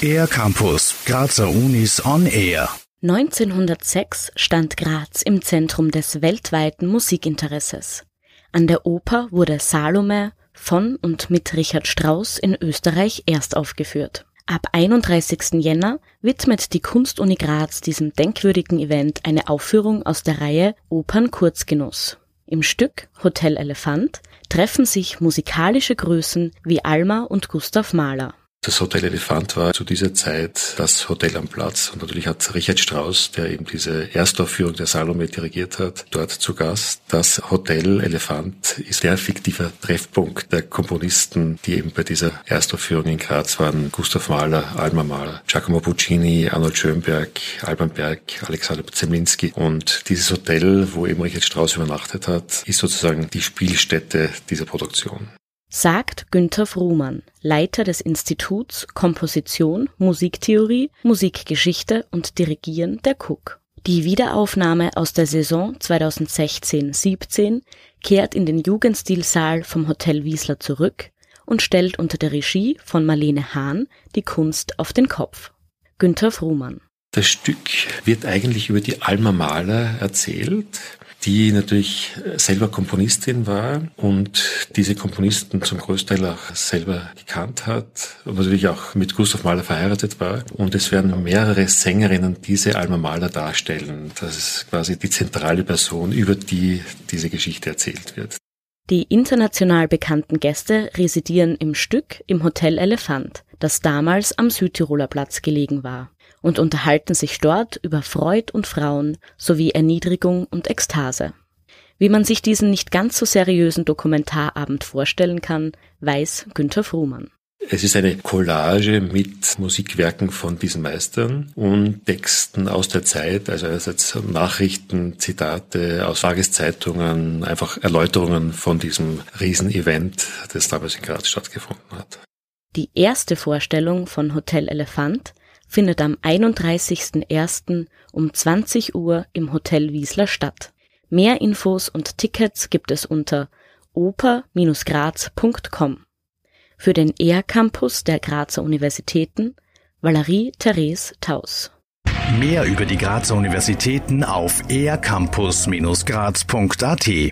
Air Campus, Grazer Unis on Air. 1906 stand Graz im Zentrum des weltweiten Musikinteresses. An der Oper wurde Salome von und mit Richard Strauss in Österreich erst aufgeführt. Ab 31. Jänner widmet die Kunstuni Graz diesem denkwürdigen Event eine Aufführung aus der Reihe Opern Kurzgenuss. Im Stück Hotel Elefant treffen sich musikalische Größen wie Alma und Gustav Mahler. Das Hotel Elefant war zu dieser Zeit das Hotel am Platz und natürlich hat Richard Strauss, der eben diese Erstaufführung der Salome dirigiert hat, dort zu Gast. Das Hotel Elefant ist der fiktive Treffpunkt der Komponisten, die eben bei dieser Erstaufführung in Graz waren. Gustav Mahler, Alma Mahler, Giacomo Puccini, Arnold Schönberg, Alban Berg, Alexander Zemlinski und dieses Hotel, wo eben Richard Strauss übernachtet hat, ist sozusagen die Spielstätte dieser Produktion sagt Günther Fruhmann, Leiter des Instituts Komposition, Musiktheorie, Musikgeschichte und Dirigieren der Cook. Die Wiederaufnahme aus der Saison 2016-17 kehrt in den Jugendstilsaal vom Hotel Wiesler zurück und stellt unter der Regie von Marlene Hahn die Kunst auf den Kopf. Günther Fruhmann. Das Stück wird eigentlich über die Alma Mahler erzählt, die natürlich selber Komponistin war und diese Komponisten zum Großteil auch selber gekannt hat und natürlich auch mit Gustav Mahler verheiratet war. Und es werden mehrere Sängerinnen diese Alma Mahler darstellen. Das ist quasi die zentrale Person, über die diese Geschichte erzählt wird. Die international bekannten Gäste residieren im Stück im Hotel Elefant, das damals am Südtiroler Platz gelegen war und unterhalten sich dort über Freud und Frauen sowie Erniedrigung und Ekstase. Wie man sich diesen nicht ganz so seriösen Dokumentarabend vorstellen kann, weiß Günther Fruhmann. Es ist eine Collage mit Musikwerken von diesen Meistern und Texten aus der Zeit, also einerseits Nachrichten, Zitate aus Tageszeitungen, einfach Erläuterungen von diesem Riesenevent, das damals in Graz stattgefunden hat. Die erste Vorstellung von Hotel Elefant findet am 31.01. um 20 Uhr im Hotel Wiesler statt. Mehr Infos und Tickets gibt es unter oper-graz.com. Für den ER-Campus der Grazer Universitäten Valerie Therese Taus. Mehr über die Grazer Universitäten auf ercampus-graz.at